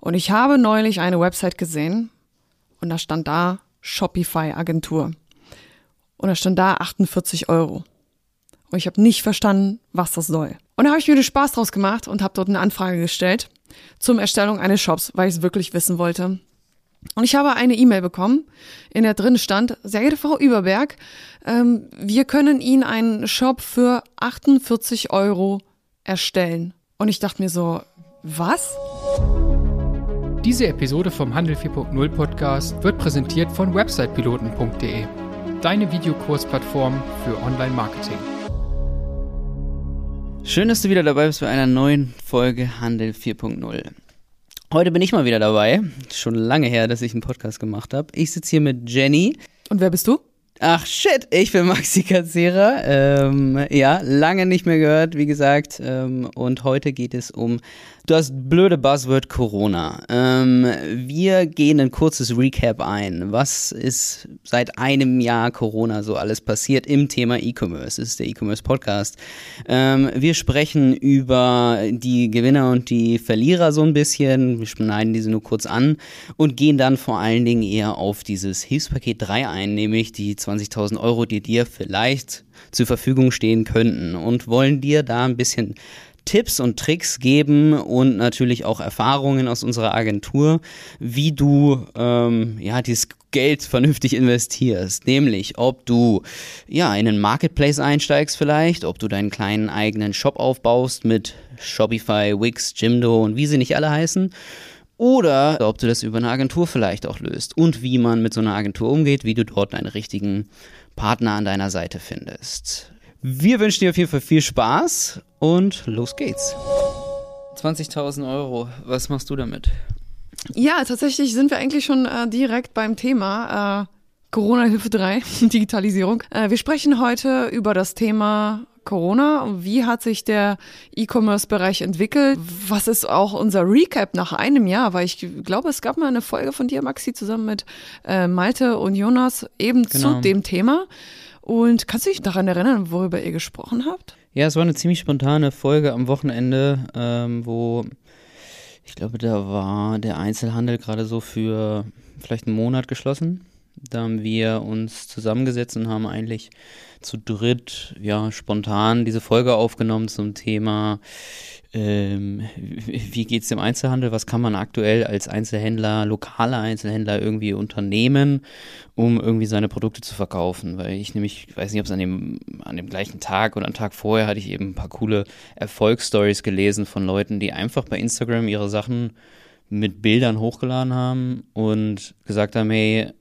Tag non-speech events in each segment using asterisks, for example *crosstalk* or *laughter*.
Und ich habe neulich eine Website gesehen und da stand da Shopify Agentur. Und da stand da 48 Euro. Und ich habe nicht verstanden, was das soll. Und da habe ich mir den Spaß draus gemacht und habe dort eine Anfrage gestellt zum Erstellung eines Shops, weil ich es wirklich wissen wollte. Und ich habe eine E-Mail bekommen, in der drin stand, sehr geehrte Frau Überberg, ähm, wir können Ihnen einen Shop für 48 Euro erstellen. Und ich dachte mir so, was? Diese Episode vom Handel 4.0 Podcast wird präsentiert von websitepiloten.de, deine Videokursplattform für Online-Marketing. Schön, dass du wieder dabei bist bei einer neuen Folge Handel 4.0. Heute bin ich mal wieder dabei. Schon lange her, dass ich einen Podcast gemacht habe. Ich sitze hier mit Jenny. Und wer bist du? Ach shit, ich bin Maxi Kassierer. Ähm, ja, lange nicht mehr gehört, wie gesagt. Ähm, und heute geht es um das blöde Buzzword Corona. Ähm, wir gehen ein kurzes Recap ein. Was ist seit einem Jahr Corona so alles passiert im Thema E-Commerce? Das ist der E-Commerce Podcast. Ähm, wir sprechen über die Gewinner und die Verlierer so ein bisschen. Wir schneiden diese nur kurz an und gehen dann vor allen Dingen eher auf dieses Hilfspaket 3 ein, nämlich die 20.000 Euro, die dir vielleicht zur Verfügung stehen könnten und wollen dir da ein bisschen Tipps und Tricks geben und natürlich auch Erfahrungen aus unserer Agentur, wie du ähm, ja dieses Geld vernünftig investierst. Nämlich, ob du ja in einen Marketplace einsteigst vielleicht, ob du deinen kleinen eigenen Shop aufbaust mit Shopify, Wix, Jimdo und wie sie nicht alle heißen. Oder ob du das über eine Agentur vielleicht auch löst und wie man mit so einer Agentur umgeht, wie du dort einen richtigen Partner an deiner Seite findest. Wir wünschen dir auf jeden Fall viel Spaß und los geht's. 20.000 Euro, was machst du damit? Ja, tatsächlich sind wir eigentlich schon äh, direkt beim Thema äh, Corona-Hilfe 3, *laughs* Digitalisierung. Äh, wir sprechen heute über das Thema Corona. Wie hat sich der E-Commerce-Bereich entwickelt? Was ist auch unser Recap nach einem Jahr? Weil ich glaube, es gab mal eine Folge von dir, Maxi, zusammen mit äh, Malte und Jonas eben genau. zu dem Thema. Und kannst du dich daran erinnern, worüber ihr gesprochen habt? Ja, es war eine ziemlich spontane Folge am Wochenende, ähm, wo ich glaube, da war der Einzelhandel gerade so für vielleicht einen Monat geschlossen. Da haben wir uns zusammengesetzt und haben eigentlich zu dritt ja spontan diese Folge aufgenommen zum Thema ähm, wie geht es dem Einzelhandel? Was kann man aktuell als Einzelhändler, lokaler Einzelhändler irgendwie unternehmen, um irgendwie seine Produkte zu verkaufen? Weil ich nämlich, ich weiß nicht, ob es an dem, an dem gleichen Tag oder einen Tag vorher hatte ich eben ein paar coole Erfolgsstories gelesen von Leuten, die einfach bei Instagram ihre Sachen mit Bildern hochgeladen haben und gesagt haben, hey,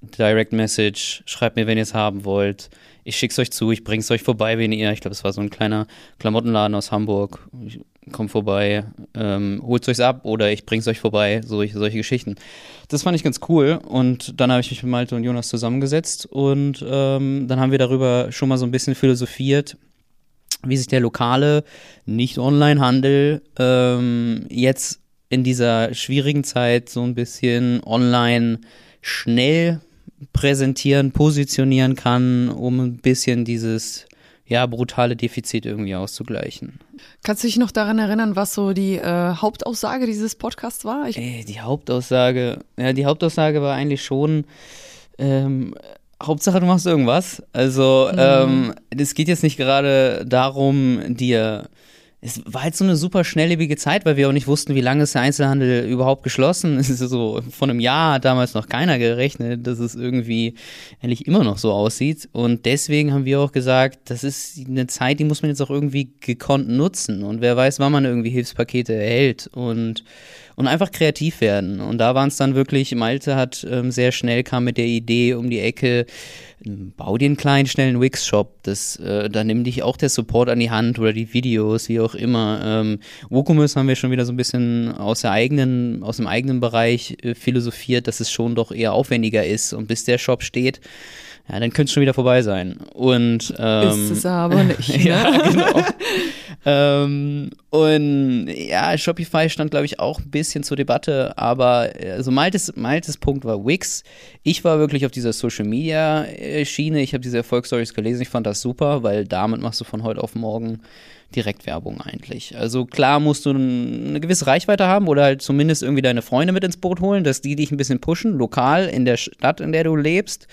Direct Message, schreibt mir, wenn ihr es haben wollt. Ich schick's euch zu, ich bring's euch vorbei, wenn ihr. Ich glaube, es war so ein kleiner Klamottenladen aus Hamburg. Ich komm vorbei, ähm, holt's euch ab oder ich bring's euch vorbei, solche, solche Geschichten. Das fand ich ganz cool und dann habe ich mich mit Malte und Jonas zusammengesetzt und ähm, dann haben wir darüber schon mal so ein bisschen philosophiert, wie sich der lokale Nicht-Online-Handel ähm, jetzt in dieser schwierigen Zeit so ein bisschen online schnell präsentieren, positionieren kann, um ein bisschen dieses ja, brutale Defizit irgendwie auszugleichen. Kannst du dich noch daran erinnern, was so die äh, Hauptaussage dieses Podcasts war? Ich Ey, die Hauptaussage, ja, die Hauptaussage war eigentlich schon, ähm, Hauptsache du machst irgendwas. Also, mhm. ähm, es geht jetzt nicht gerade darum, dir es war halt so eine super schnelllebige Zeit, weil wir auch nicht wussten, wie lange ist der Einzelhandel überhaupt geschlossen. *laughs* Es ist so, von einem Jahr hat damals noch keiner gerechnet, dass es irgendwie eigentlich immer noch so aussieht. Und deswegen haben wir auch gesagt, das ist eine Zeit, die muss man jetzt auch irgendwie gekonnt nutzen. Und wer weiß, wann man irgendwie Hilfspakete erhält und, und einfach kreativ werden. Und da waren es dann wirklich, Malte hat ähm, sehr schnell kam mit der Idee um die Ecke, bau dir einen kleinen, schnellen Wix-Shop. Das, äh, da nimm dich auch der Support an die Hand oder die Videos, wie auch immer. Ähm, WooCommerce haben wir schon wieder so ein bisschen aus der eigenen, aus dem eigenen Bereich äh, philosophiert, dass es schon doch eher aufwendiger ist und bis der Shop steht, ja, dann könnte es schon wieder vorbei sein. Und ähm, ist es aber nicht. *laughs* Ne? ja, *laughs* genau. ähm, und ja, Shopify stand, glaube ich, auch ein bisschen zur Debatte, aber also Maltes, Maltes Punkt war Wix. Ich war wirklich auf dieser Social Media äh, Schiene. Ich habe diese Erfolgsstories gelesen. Ich fand das super, weil damit machst du von heute auf morgen Direktwerbung eigentlich. Also klar musst du eine gewisse Reichweite haben oder halt zumindest irgendwie deine Freunde mit ins Boot holen, dass die dich ein bisschen pushen, lokal in der Stadt, in der du lebst.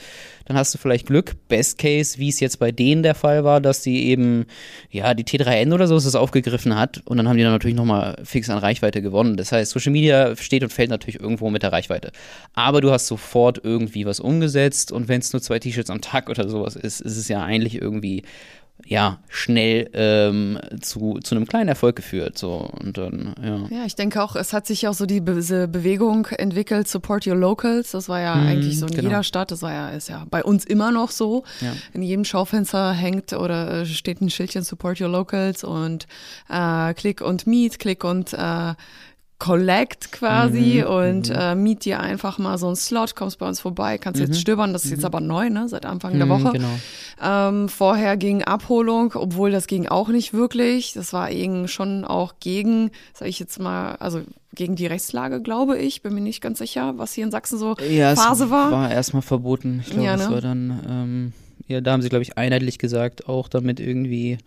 Dann hast du vielleicht Glück. Best Case, wie es jetzt bei denen der Fall war, dass die eben, ja, die T3N oder so es aufgegriffen hat und dann haben die dann natürlich nochmal fix an Reichweite gewonnen. Das heißt, Social Media steht und fällt natürlich irgendwo mit der Reichweite. Aber du hast sofort irgendwie was umgesetzt und wenn es nur zwei T-Shirts am Tag oder sowas ist, ist es ja eigentlich irgendwie ja, schnell ähm, zu, zu einem kleinen Erfolg geführt. So. Und dann, ja. ja, ich denke auch, es hat sich auch so die Be Bewegung entwickelt, Support Your Locals. Das war ja mhm, eigentlich so in genau. jeder Stadt. Das war ja, ist ja bei uns immer noch so. Ja. In jedem Schaufenster hängt oder äh, steht ein Schildchen Support Your Locals und äh, Click und Meet, Click und äh, Collect quasi mhm, und mhm. äh, miet dir einfach mal so einen Slot, kommst bei uns vorbei, kannst mhm. jetzt stöbern, das ist jetzt mhm. aber neu, ne, seit Anfang der mhm, Woche. Genau. Ähm, vorher ging Abholung, obwohl das ging auch nicht wirklich. Das war eben schon auch gegen, sag ich jetzt mal, also gegen die Rechtslage, glaube ich. Bin mir nicht ganz sicher, was hier in Sachsen so ja, Phase war. War erstmal verboten. Ich glaube, ja, ne? das war dann. Ähm ja, da haben sie, glaube ich, einheitlich gesagt, auch damit irgendwie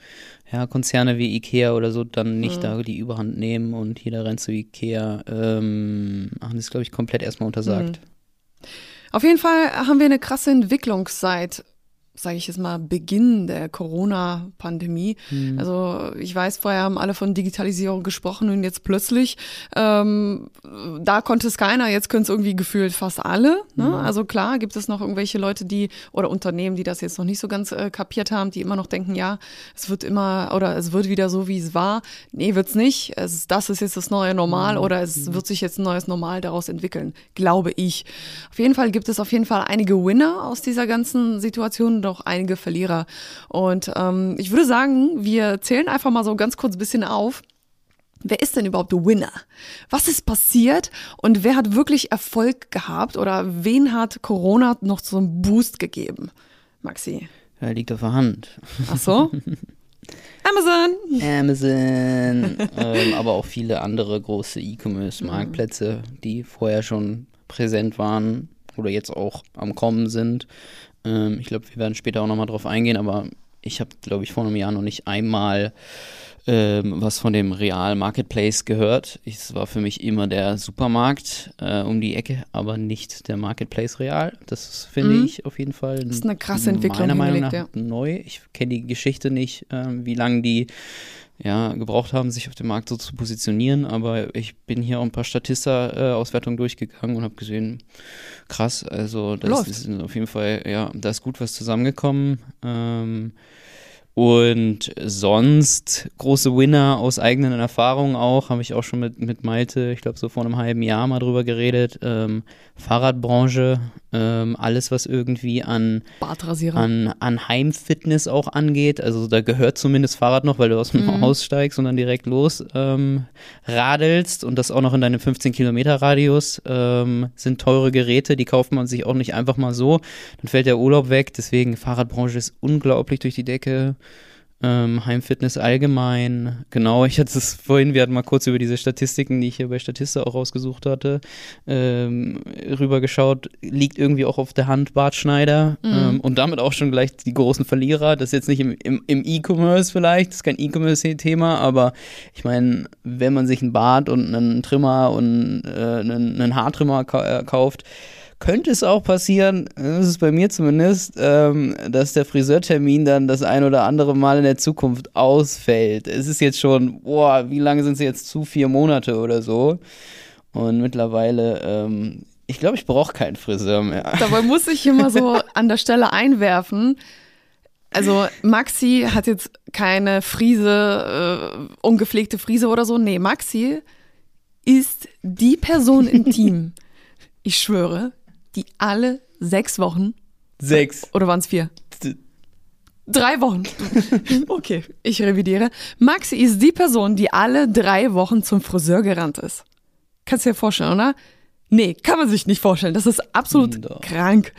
ja, Konzerne wie Ikea oder so dann nicht mhm. da die Überhand nehmen und jeder rennt zu Ikea, ähm, haben sie es, glaube ich, komplett erstmal untersagt. Mhm. Auf jeden Fall haben wir eine krasse Entwicklung seit sage ich jetzt mal, Beginn der Corona-Pandemie. Mhm. Also ich weiß, vorher haben alle von Digitalisierung gesprochen und jetzt plötzlich, ähm, da konnte es keiner, jetzt können es irgendwie gefühlt fast alle. Ne? Mhm. Also klar gibt es noch irgendwelche Leute, die oder Unternehmen, die das jetzt noch nicht so ganz äh, kapiert haben, die immer noch denken, ja, es wird immer oder es wird wieder so, wie es war. Nee, wird's nicht. Es, das ist jetzt das neue Normal mhm. oder es mhm. wird sich jetzt ein neues Normal daraus entwickeln, glaube ich. Auf jeden Fall gibt es auf jeden Fall einige Winner aus dieser ganzen Situation auch einige Verlierer. Und ähm, ich würde sagen, wir zählen einfach mal so ganz kurz ein bisschen auf. Wer ist denn überhaupt der Winner? Was ist passiert und wer hat wirklich Erfolg gehabt oder wen hat Corona noch so einen Boost gegeben? Maxi. Ja, liegt auf der Hand. Ach so? *laughs* Amazon. Amazon. *laughs* ähm, aber auch viele andere große E-Commerce-Marktplätze, die vorher schon präsent waren oder jetzt auch am Kommen sind. Ähm, ich glaube, wir werden später auch nochmal drauf eingehen, aber ich habe, glaube ich, vor einem Jahr noch nicht einmal ähm, was von dem Real Marketplace gehört. Es war für mich immer der Supermarkt äh, um die Ecke, aber nicht der Marketplace Real. Das finde mhm. ich auf jeden Fall. Das ist eine krasse Entwicklung. Meiner Meinung nach ja. neu. Ich kenne die Geschichte nicht, äh, wie lange die ja, gebraucht haben, sich auf dem Markt so zu positionieren. Aber ich bin hier auch ein paar Statista-Auswertungen durchgegangen und habe gesehen, krass, also das Läuft. ist auf jeden Fall, ja, da ist gut was zusammengekommen. Ähm, und sonst große Winner aus eigenen Erfahrungen auch, habe ich auch schon mit, mit Malte, ich glaube so vor einem halben Jahr mal drüber geredet. Ähm, Fahrradbranche, ähm, alles was irgendwie an, an, an Heimfitness auch angeht. Also da gehört zumindest Fahrrad noch, weil du aus dem mhm. Haus steigst und dann direkt los ähm, radelst und das auch noch in deinem 15 Kilometer Radius. Ähm, sind teure Geräte, die kauft man sich auch nicht einfach mal so. Dann fällt der Urlaub weg. Deswegen Fahrradbranche ist unglaublich durch die Decke ähm, Heimfitness allgemein. Genau, ich hatte es vorhin, wir hatten mal kurz über diese Statistiken, die ich hier bei Statista auch rausgesucht hatte, ähm, rübergeschaut. Liegt irgendwie auch auf der Hand Bart Schneider mhm. ähm, und damit auch schon gleich die großen Verlierer. Das ist jetzt nicht im, im, im E-Commerce vielleicht, das ist kein E-Commerce-Thema, aber ich meine, wenn man sich einen Bart und einen Trimmer und äh, einen, einen Haartrimmer ka äh, kauft, könnte es auch passieren, das ist bei mir zumindest, ähm, dass der Friseurtermin dann das ein oder andere Mal in der Zukunft ausfällt. Es ist jetzt schon, boah, wie lange sind es jetzt zu? Vier Monate oder so. Und mittlerweile, ähm, ich glaube, ich brauche keinen Friseur mehr. *laughs* Dabei muss ich immer so an der Stelle einwerfen. Also Maxi hat jetzt keine Friese, äh, ungepflegte Friese oder so. Nee, Maxi ist die Person im *laughs* Team. Ich schwöre, die alle sechs Wochen. Sechs. Oder waren es vier? Drei Wochen. *laughs* Okay, ich revidiere. Maxi ist die Person, die alle drei Wochen zum Friseur gerannt ist. Kannst du dir vorstellen, oder? Nee, kann man sich nicht vorstellen. Das ist absolut Doch. krank.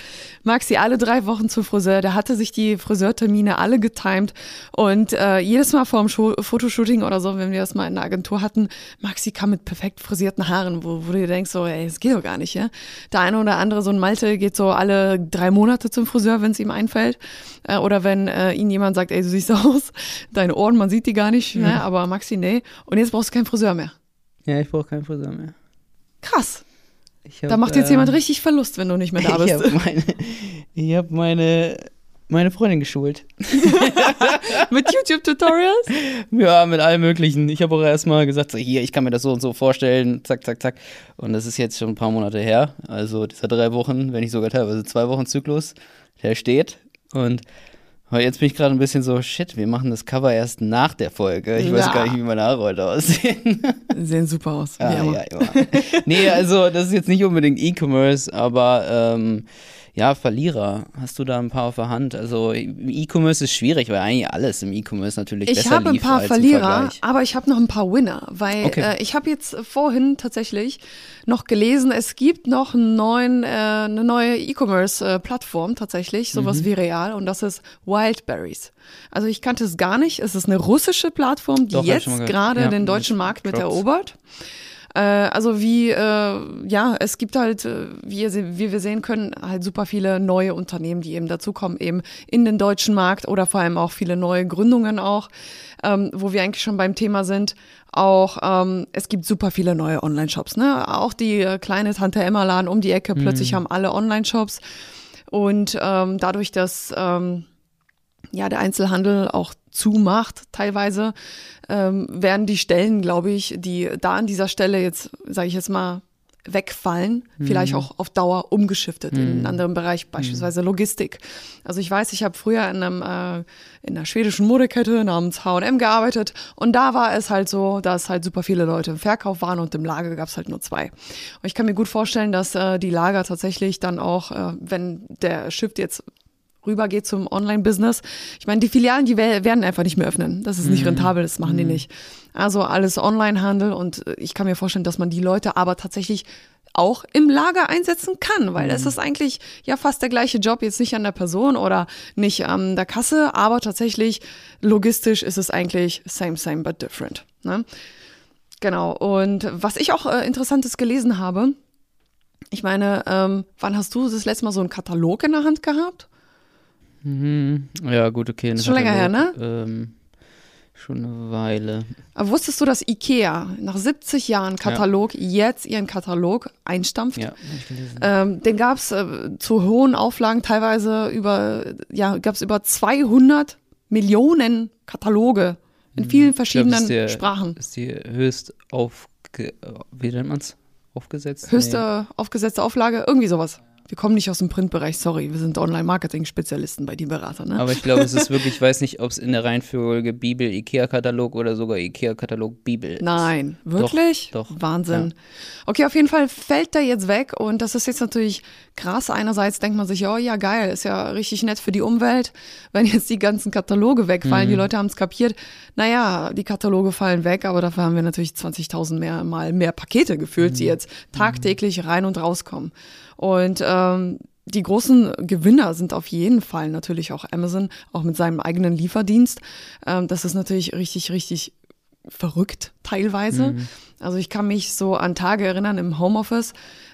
Maxi alle drei Wochen zum Friseur. Der hatte sich die Friseurtermine alle getimed. Und äh, jedes Mal vor dem Scho Fotoshooting oder so, wenn wir das mal in der Agentur hatten, Maxi kam mit perfekt frisierten Haaren, wo, wo du dir denkst, so, ey, das geht doch gar nicht, ja. Der eine oder andere, so ein Malte, geht so alle drei Monate zum Friseur, wenn es ihm einfällt. Äh, oder wenn äh, ihn jemand sagt, ey, du siehst *laughs* aus, deine Ohren, man sieht die gar nicht, ne? aber Maxi, nee. Und jetzt brauchst du keinen Friseur mehr. Ja, ich brauche keinen Friseur mehr. Krass. Ich hab, Da macht jetzt äh, jemand richtig Verlust, wenn du nicht mehr da *laughs* Ich bist. habe meine, ich hab meine, meine Freundin geschult. *laughs* Mit YouTube-Tutorials? Ja, mit allem Möglichen. Ich habe auch erstmal gesagt, so, hier, ich kann mir das so und so vorstellen, zack, zack, zack. Und das ist jetzt schon ein paar Monate her. Also dieser drei Wochen, wenn nicht sogar teilweise zwei Wochen Zyklus, der steht. Und aber jetzt bin ich gerade ein bisschen so, shit, wir machen das Cover erst nach der Folge. Ich weiß Ja. gar nicht, wie meine Haare heute aussehen. Sehen super aus. Ah, immer. ja, ja. nee, also das ist jetzt nicht unbedingt E-Commerce, aber ähm, ja, Verlierer. Hast du da ein paar auf der Hand? Also E-Commerce ist schwierig, weil eigentlich alles im E-Commerce natürlich Ich besser habe ein paar Verlierer, aber ich habe noch ein paar Winner, weil Okay. äh, ich habe jetzt vorhin tatsächlich noch gelesen, es gibt noch einen neuen, äh, eine neue E-Commerce-Plattform tatsächlich, sowas Mhm. wie Real, und das ist Wildberries. Also ich kannte es gar nicht. Es ist eine russische Plattform, die Doch, ich jetzt gerade Ja, den deutschen Markt mit erobert. Äh, also wie, äh, ja, es gibt halt, äh, wie, ihr, wie wir sehen können, halt super viele neue Unternehmen, die eben dazukommen, eben in den deutschen Markt oder vor allem auch viele neue Gründungen auch, ähm, wo wir eigentlich schon beim Thema sind. Auch ähm, es gibt super viele neue Online-Shops, ne? Auch die äh, kleine Tante Emma Laden um die Ecke, plötzlich haben alle Online-Shops. Und ähm, dadurch, dass ähm, ja, der Einzelhandel auch zumacht teilweise, ähm, werden die Stellen, glaube ich, die da an dieser Stelle jetzt, sage ich jetzt mal, wegfallen, vielleicht auch auf Dauer umgeschiftet in einen anderen Bereich, beispielsweise Logistik. Also ich weiß, ich habe früher in einem äh, in einer schwedischen Modekette namens H&M gearbeitet und da war es halt so, dass halt super viele Leute im Verkauf waren und im Lager gab es halt nur zwei. Und ich kann mir gut vorstellen, dass äh, die Lager tatsächlich dann auch, äh, wenn der Shift jetzt rübergeht zum Online-Business. Ich meine, die Filialen, die wer- werden einfach nicht mehr öffnen. Das ist nicht rentabel, das machen die nicht. Also alles Online-Handel und äh, ich kann mir vorstellen, dass man die Leute aber tatsächlich auch im Lager einsetzen kann, weil es ist eigentlich ja fast der gleiche Job, jetzt nicht an der Person oder nicht an der Kasse, aber tatsächlich logistisch ist es eigentlich same, same, but different. Ne? Genau. Und was ich auch äh, Interessantes gelesen habe, ich meine, ähm, wann hast du das letzte Mal so einen Katalog in der Hand gehabt? Mhm. Ja, gut, okay. Ist schon länger her, ne? Ähm, schon eine Weile. Aber wusstest du, dass Ikea nach 70 Jahren Katalog jetzt ihren Katalog einstampft? Ja, ich gelesen. Ähm, den gab es äh, zu hohen Auflagen teilweise über, ja, gab es über 200 Millionen Kataloge in vielen Ich glaub, verschiedenen das ist der- Sprachen. Ist die höchst aufge... Wie nennt man's? Aufgesetzt? Höchste aufgesetzte Auflage, irgendwie sowas. Wir kommen nicht aus dem Printbereich, sorry, wir sind Online-Marketing-Spezialisten bei den Beratern. Ne? Aber ich glaube, es ist *laughs* wirklich, ich weiß nicht, ob es in der Reihenfolge Bibel, Ikea-Katalog oder sogar Ikea-Katalog Bibel ist. Nein, wirklich? doch, Wahnsinn. Okay, auf jeden Fall fällt der jetzt weg und das ist jetzt natürlich krass. Einerseits denkt man sich, oh ja, geil, ist ja richtig nett für die Umwelt, wenn jetzt die ganzen Kataloge wegfallen. Mhm. Die Leute haben es kapiert. Naja, die Kataloge fallen weg, aber dafür haben wir natürlich 20.000 mehr, mal mehr Pakete gefühlt, Mhm. die jetzt tagtäglich rein und rauskommen. Und ähm, die großen Gewinner sind auf jeden Fall natürlich auch Amazon, auch mit seinem eigenen Lieferdienst. Ähm, das ist natürlich richtig, richtig verrückt teilweise. Also ich kann mich so an Tage erinnern im Homeoffice.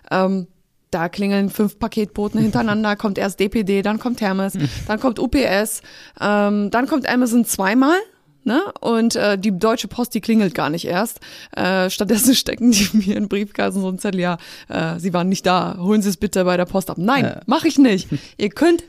Ähm, da klingeln fünf Paketboten hintereinander, *laughs* kommt erst DPD, dann kommt Hermes, dann kommt UPS, ähm, dann kommt Amazon zweimal. Ne? Und äh, die Deutsche Post, die klingelt gar nicht erst. Äh, stattdessen *laughs* stecken die mir in Briefkasten so ein Zettel, ja, äh, sie waren nicht da, holen Sie es bitte bei der Post ab. Nein, Ja. mache ich nicht. *laughs* Ihr könnt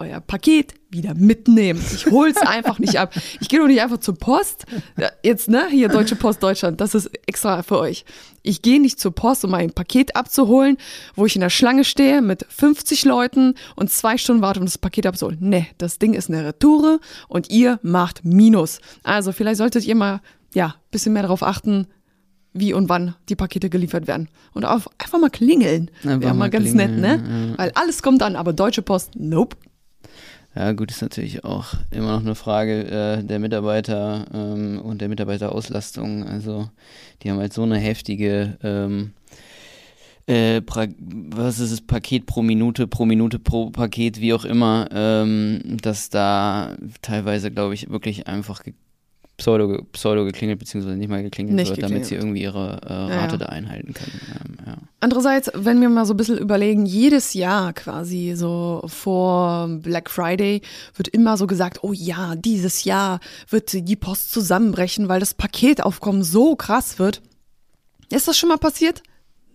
euer Paket wieder mitnehmen. Ich hol's *laughs* einfach nicht ab. Ich gehe doch nicht einfach zur Post. Ja, Jetzt, ne, hier Deutsche Post Deutschland, das ist extra für euch. Ich gehe nicht zur Post, um mein Paket abzuholen, wo ich in der Schlange stehe mit 50 Leuten und zwei Stunden warte, um das Paket abzuholen. Nee, das Ding ist eine Retoure und ihr macht Minus. Also vielleicht solltet ihr mal, ja, bisschen mehr darauf achten, wie und wann die Pakete geliefert werden. Und auf, einfach mal klingeln. Wäre mal mal ganz klingeln, nett, ne? Weil alles kommt an, aber Deutsche Post, nope. Ja, gut, ist natürlich auch immer noch eine Frage äh, der Mitarbeiter ähm, und der Mitarbeiterauslastung. Also, die haben halt so eine heftige ähm, äh, was ist es, Paket pro Minute, pro Minute pro Paket, wie auch immer, ähm, dass da teilweise, glaube ich, wirklich einfach Pseudo, Pseudo geklingelt, beziehungsweise nicht mal geklingelt nicht wird, geklingelt. damit sie irgendwie ihre äh, Rate ja, ja. da einhalten können. Andererseits, wenn wir mal so ein bisschen überlegen, jedes Jahr quasi so vor Black Friday wird immer so gesagt, oh ja, dieses Jahr wird die Post zusammenbrechen, weil das Paketaufkommen so krass wird. Ist das schon mal passiert?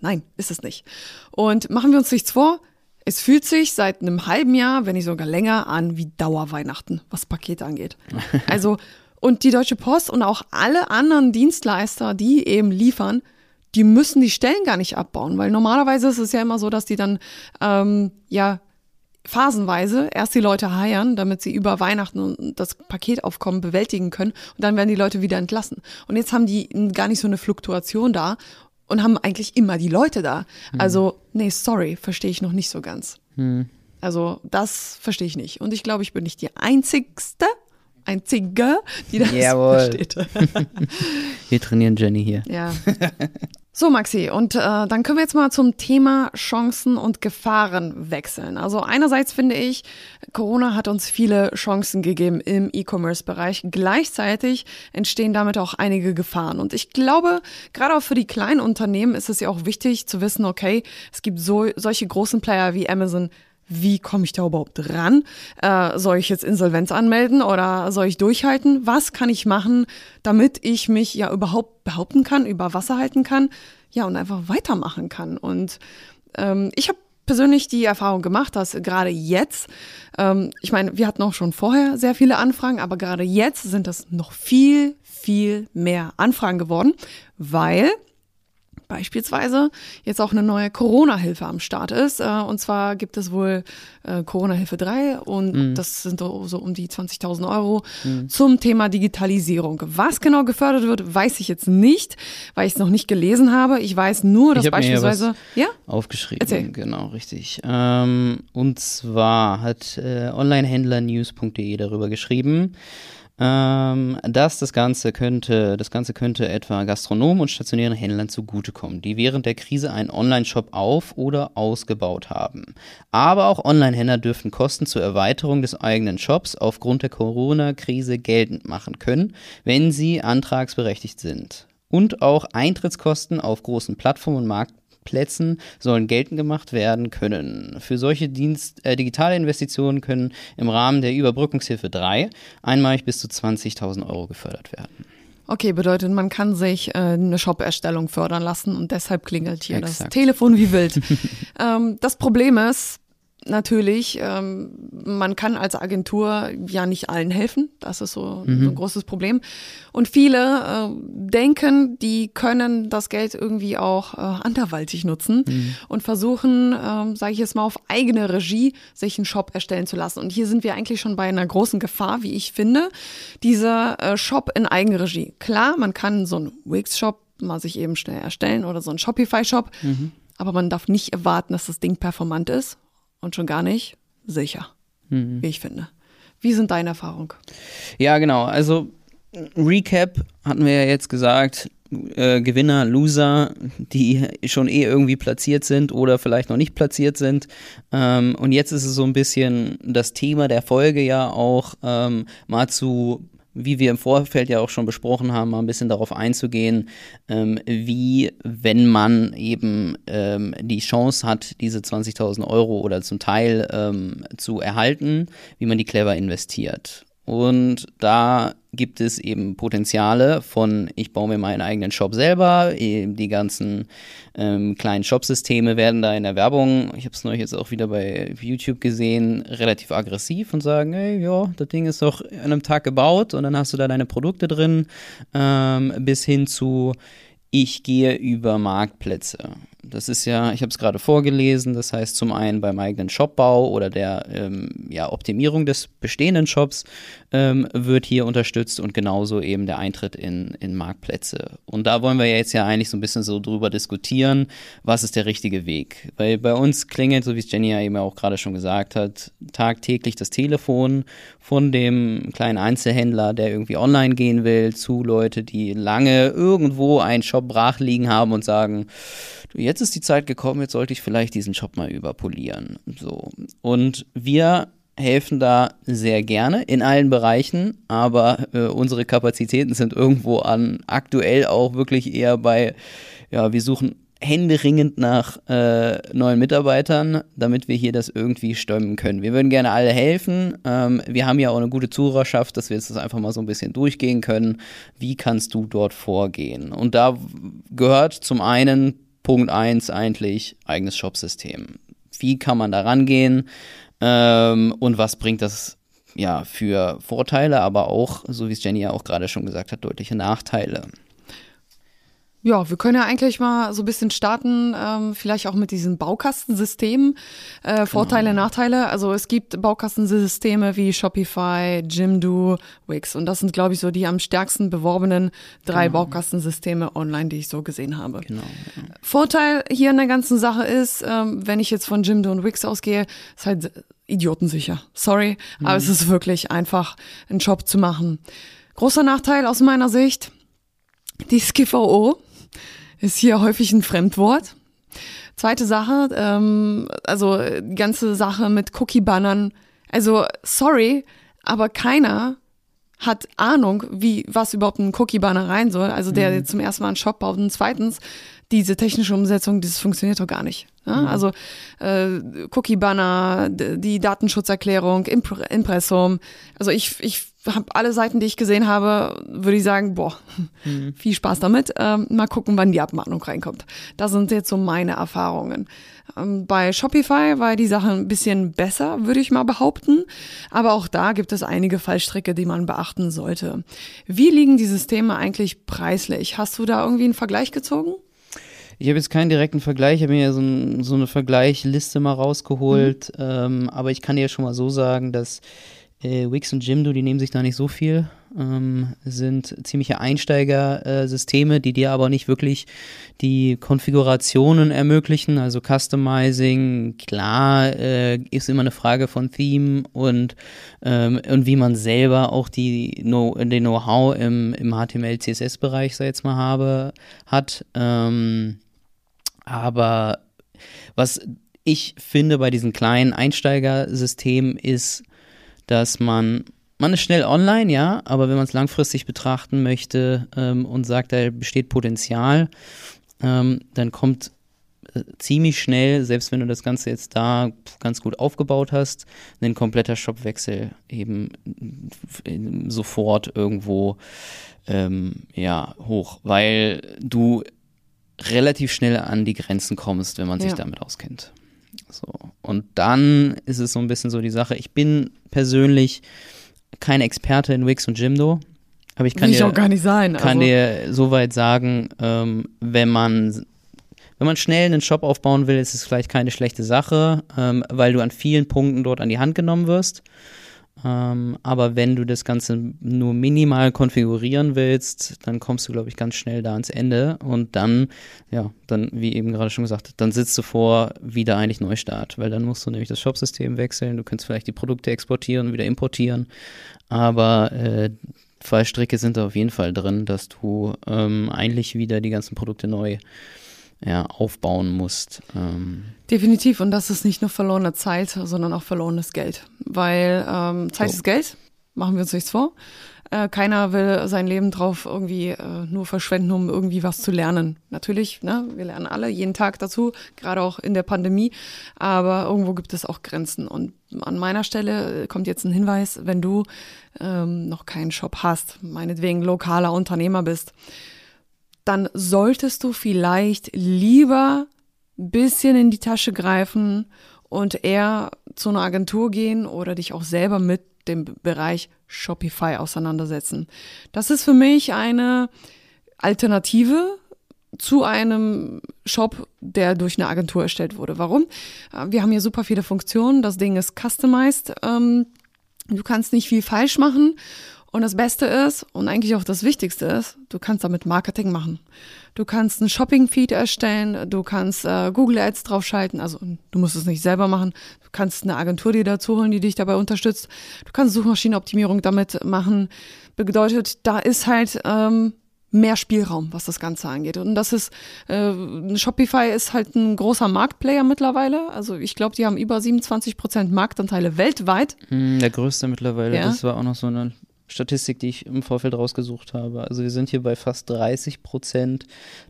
Nein, ist es nicht. Und machen wir uns nichts vor, es fühlt sich seit einem halben Jahr, wenn nicht sogar länger, an wie Dauerweihnachten, was Pakete angeht. *laughs* Also und die Deutsche Post und auch alle anderen Dienstleister, die eben liefern, die müssen die Stellen gar nicht abbauen, weil normalerweise ist es ja immer so, dass die dann ähm, ja phasenweise erst die Leute heiern, damit sie über Weihnachten das Paketaufkommen bewältigen können und dann werden die Leute wieder entlassen. Und jetzt haben die gar nicht so eine Fluktuation da und haben eigentlich immer die Leute da. Mhm. Also, nee, sorry, verstehe ich noch nicht so ganz. Mhm. Also, das verstehe ich nicht. Und ich glaube, ich bin nicht die Einzigste, einzige, die das Jawohl. versteht. *laughs* wir trainieren Jenny hier. Ja. So, Maxi, und äh, dann können wir jetzt mal zum Thema Chancen und Gefahren wechseln. Also einerseits finde ich, Corona hat uns viele Chancen gegeben im E-Commerce-Bereich. Gleichzeitig entstehen damit auch einige Gefahren. Und ich glaube, gerade auch für die kleinen Unternehmen ist es ja auch wichtig zu wissen, okay, es gibt so solche großen Player wie Amazon, wie komme ich da überhaupt ran? Äh, soll ich jetzt Insolvenz anmelden oder soll ich durchhalten? Was kann ich machen, damit ich mich ja überhaupt behaupten kann, über Wasser halten kann, ja und einfach weitermachen kann? Und ähm, ich habe persönlich die Erfahrung gemacht, dass gerade jetzt, ähm, ich meine, wir hatten auch schon vorher sehr viele Anfragen, aber gerade jetzt sind das noch viel, viel mehr Anfragen geworden, weil beispielsweise jetzt auch eine neue Corona-Hilfe am Start ist. Äh, und zwar gibt es wohl äh, Corona-Hilfe 3 und mhm. das sind so um die 20.000 Euro mhm. zum Thema Digitalisierung. Was genau gefördert wird, weiß ich jetzt nicht, weil ich es noch nicht gelesen habe. Ich weiß nur, dass beispielsweise. ja? Aufgeschrieben, Erzähl. genau, richtig. Ähm, und zwar hat äh, Onlinehändlernews.de darüber geschrieben. Ähm, dass das Ganze könnte, das Ganze könnte etwa Gastronomen und stationären Händlern zugutekommen, die während der Krise einen Online-Shop auf- oder ausgebaut haben. Aber auch Online-Händler dürften Kosten zur Erweiterung des eigenen Shops aufgrund der Corona-Krise geltend machen können, wenn sie antragsberechtigt sind. Und auch Eintrittskosten auf großen Plattformen und Markt Plätzen sollen geltend gemacht werden können. Für solche Dienst, äh, digitale Investitionen können im Rahmen der Überbrückungshilfe 3 einmalig bis zu 20.000 Euro gefördert werden. Okay, bedeutet, man kann sich äh, eine Shop-Erstellung fördern lassen und deshalb klingelt hier Exakt. das Telefon wie wild. *laughs* ähm, das Problem ist, natürlich, ähm, man kann als Agentur ja nicht allen helfen. Das ist so, mhm. so ein großes Problem. Und viele äh, denken, die können das Geld irgendwie auch äh, anderweitig nutzen mhm. und versuchen, äh, sage ich jetzt mal, auf eigene Regie sich einen Shop erstellen zu lassen. Und hier sind wir eigentlich schon bei einer großen Gefahr, wie ich finde, dieser äh, Shop in Eigenregie. Klar, man kann so einen Wix-Shop mal sich eben schnell erstellen oder so einen Shopify-Shop. Mhm. Aber man darf nicht erwarten, dass das Ding performant ist und schon gar nicht sicher, mhm. wie ich finde. Wie sind deine Erfahrungen? Ja, genau. Also Recap hatten wir ja jetzt gesagt, äh, Gewinner, Loser, die schon eh irgendwie platziert sind oder vielleicht noch nicht platziert sind. Ähm, und jetzt ist es so ein bisschen das Thema der Folge ja auch ähm, mal zu wie wir im Vorfeld ja auch schon besprochen haben, mal ein bisschen darauf einzugehen, ähm, wie, wenn man eben ähm, die Chance hat, diese 20.000 Euro oder zum Teil ähm, zu erhalten, wie man die clever investiert. Und da gibt es eben Potenziale von, ich baue mir meinen eigenen Shop selber, die ganzen ähm, kleinen Shopsysteme werden da in der Werbung, ich habe es neulich jetzt auch wieder bei YouTube gesehen, relativ aggressiv und sagen, hey, ja, das Ding ist doch an einem Tag gebaut und dann hast du da deine Produkte drin, ähm, bis hin zu, ich gehe über Marktplätze. Das ist ja, ich habe es gerade vorgelesen, das heißt zum einen beim eigenen Shopbau oder der ähm, ja, Optimierung des bestehenden Shops ähm, wird hier unterstützt und genauso eben der Eintritt in, in Marktplätze. Und da wollen wir jetzt ja eigentlich so ein bisschen so drüber diskutieren, was ist der richtige Weg. Weil bei uns klingelt, so wie es Jenny ja eben auch gerade schon gesagt hat, tagtäglich das Telefon von dem kleinen Einzelhändler, der irgendwie online gehen will, zu Leute, die lange irgendwo einen Shop brach liegen haben und sagen, jetzt ist die Zeit gekommen, jetzt sollte ich vielleicht diesen Shop mal überpolieren. So. Und wir helfen da sehr gerne in allen Bereichen, aber äh, unsere Kapazitäten sind irgendwo an aktuell auch wirklich eher bei, ja, wir suchen händeringend nach äh, neuen Mitarbeitern, damit wir hier das irgendwie stemmen können. Wir würden gerne alle helfen. Ähm, wir haben ja auch eine gute Zuhörerschaft, dass wir jetzt das einfach mal so ein bisschen durchgehen können. Wie kannst du dort vorgehen? Und da gehört zum einen Punkt eins eigentlich eigenes Shopsystem. Wie kann man da rangehen? Ähm, und was bringt das ja für Vorteile, aber auch, so wie es Jenny ja auch gerade schon gesagt hat, deutliche Nachteile? Ja, wir können ja eigentlich mal so ein bisschen starten, ähm, vielleicht auch mit diesen Baukastensystemen. Äh, Vorteile, genau. Nachteile. Also es gibt Baukastensysteme wie Shopify, Jimdo, Wix. Und das sind, glaube ich, so die am stärksten beworbenen drei genau. Baukastensysteme online, die ich so gesehen habe. Genau. Vorteil hier in der ganzen Sache ist, ähm, wenn ich jetzt von Jimdo und Wix ausgehe, ist halt idiotensicher. Sorry, mhm. aber es ist wirklich einfach, einen Job zu machen. Großer Nachteil aus meiner Sicht, die SKVO ist hier häufig ein Fremdwort. Zweite Sache, ähm, also die ganze Sache mit Cookie-Bannern. Also, sorry, aber keiner hat Ahnung, wie was überhaupt ein Cookie-Banner rein soll. Also der mhm. zum ersten Mal einen Shop baut und zweitens diese technische Umsetzung, das funktioniert doch gar nicht. Ja? Mhm. Also äh, Cookie-Banner, die Datenschutzerklärung, Impr Impressum. Also ich, ich habe alle Seiten, die ich gesehen habe, würde ich sagen, boah, mhm. *laughs* viel Spaß damit. Ähm, mal gucken, wann die Abmahnung reinkommt. Das sind jetzt so meine Erfahrungen. Ähm, bei Shopify war die Sache ein bisschen besser, würde ich mal behaupten. Aber auch da gibt es einige Fallstricke, die man beachten sollte. Wie liegen die Systeme eigentlich preislich? Hast du da irgendwie einen Vergleich gezogen? Ich habe jetzt keinen direkten Vergleich, ich habe mir ja so, ein, so, eine Vergleichliste mal rausgeholt, mhm. ähm, aber ich kann dir schon mal so sagen, dass äh, Wix und Jimdo, die nehmen sich da nicht so viel, ähm, sind ziemliche Einsteigersysteme, äh, die dir aber nicht wirklich die Konfigurationen ermöglichen, also Customizing, klar, äh, ist immer eine Frage von Theme und, ähm, und wie man selber auch die no, den Know-how im, im HTML, CSS-Bereich, sag jetzt mal, habe, hat. Ähm, aber was ich finde bei diesen kleinen Einsteigersystemen ist, dass man, man ist schnell online, ja, aber wenn man es langfristig betrachten möchte ähm, und sagt, da besteht Potenzial, ähm, dann kommt äh, ziemlich schnell, selbst wenn du das Ganze jetzt da ganz gut aufgebaut hast, ein kompletter Shopwechsel eben sofort irgendwo ähm, ja, hoch, weil du relativ schnell an die Grenzen kommst, wenn man sich ja. damit auskennt. So. Und dann ist es so ein bisschen so die Sache, ich bin persönlich kein Experte in Wix und Jimdo. Aber ich kann Will dir, auch gar nicht sein. kann also. dir soweit sagen, ähm, wenn man wenn man schnell einen Shop aufbauen will, ist es vielleicht keine schlechte Sache, ähm, weil du an vielen Punkten dort an die Hand genommen wirst. Ähm, aber wenn du das Ganze nur minimal konfigurieren willst, dann kommst du, glaube ich, ganz schnell da ans Ende. Und dann, ja, dann, wie eben gerade schon gesagt, dann sitzt du vor wieder eigentlich Neustart, weil dann musst du nämlich das Shopsystem wechseln. Du kannst vielleicht die Produkte exportieren wieder importieren. Aber äh, Fallstricke sind da auf jeden Fall drin, dass du ähm, eigentlich wieder die ganzen Produkte neu ja, aufbauen musst. Ähm. Definitiv. Und das ist nicht nur verlorene Zeit, sondern auch verlorenes Geld. Weil ähm, Zeit so. ist Geld, machen wir uns nichts vor. Äh, keiner will sein Leben drauf irgendwie äh, nur verschwenden, um irgendwie was zu lernen. Natürlich, ne, wir lernen alle jeden Tag dazu, gerade auch in der Pandemie. Aber irgendwo gibt es auch Grenzen. Und an meiner Stelle kommt jetzt ein Hinweis, wenn du ähm, noch keinen Shop hast, meinetwegen lokaler Unternehmer bist, dann solltest du vielleicht lieber ein bisschen in die Tasche greifen und eher zu einer Agentur gehen oder dich auch selber mit dem Bereich Shopify auseinandersetzen. Das ist für mich eine Alternative zu einem Shop, der durch eine Agentur erstellt wurde. Warum? Äh, wir haben hier super viele Funktionen. Das Ding ist customized. Ähm, du kannst nicht viel falsch machen und das Beste ist und eigentlich auch das Wichtigste ist, du kannst damit Marketing machen. Du kannst einen Shopping-Feed erstellen, du kannst äh, Google Ads draufschalten, also du musst es nicht selber machen. Du kannst eine Agentur dir dazu holen, die dich dabei unterstützt. Du kannst Suchmaschinenoptimierung damit machen. Bedeutet, da ist halt ähm, mehr Spielraum, was das Ganze angeht. Und das ist, äh, Shopify ist halt ein großer Marktplayer mittlerweile. Also ich glaube, die haben über 27 Prozent Marktanteile weltweit. Hm, der größte mittlerweile. Ja. Das war auch noch so eine Statistik, die ich im Vorfeld rausgesucht habe. Also wir sind hier bei fast 30 Prozent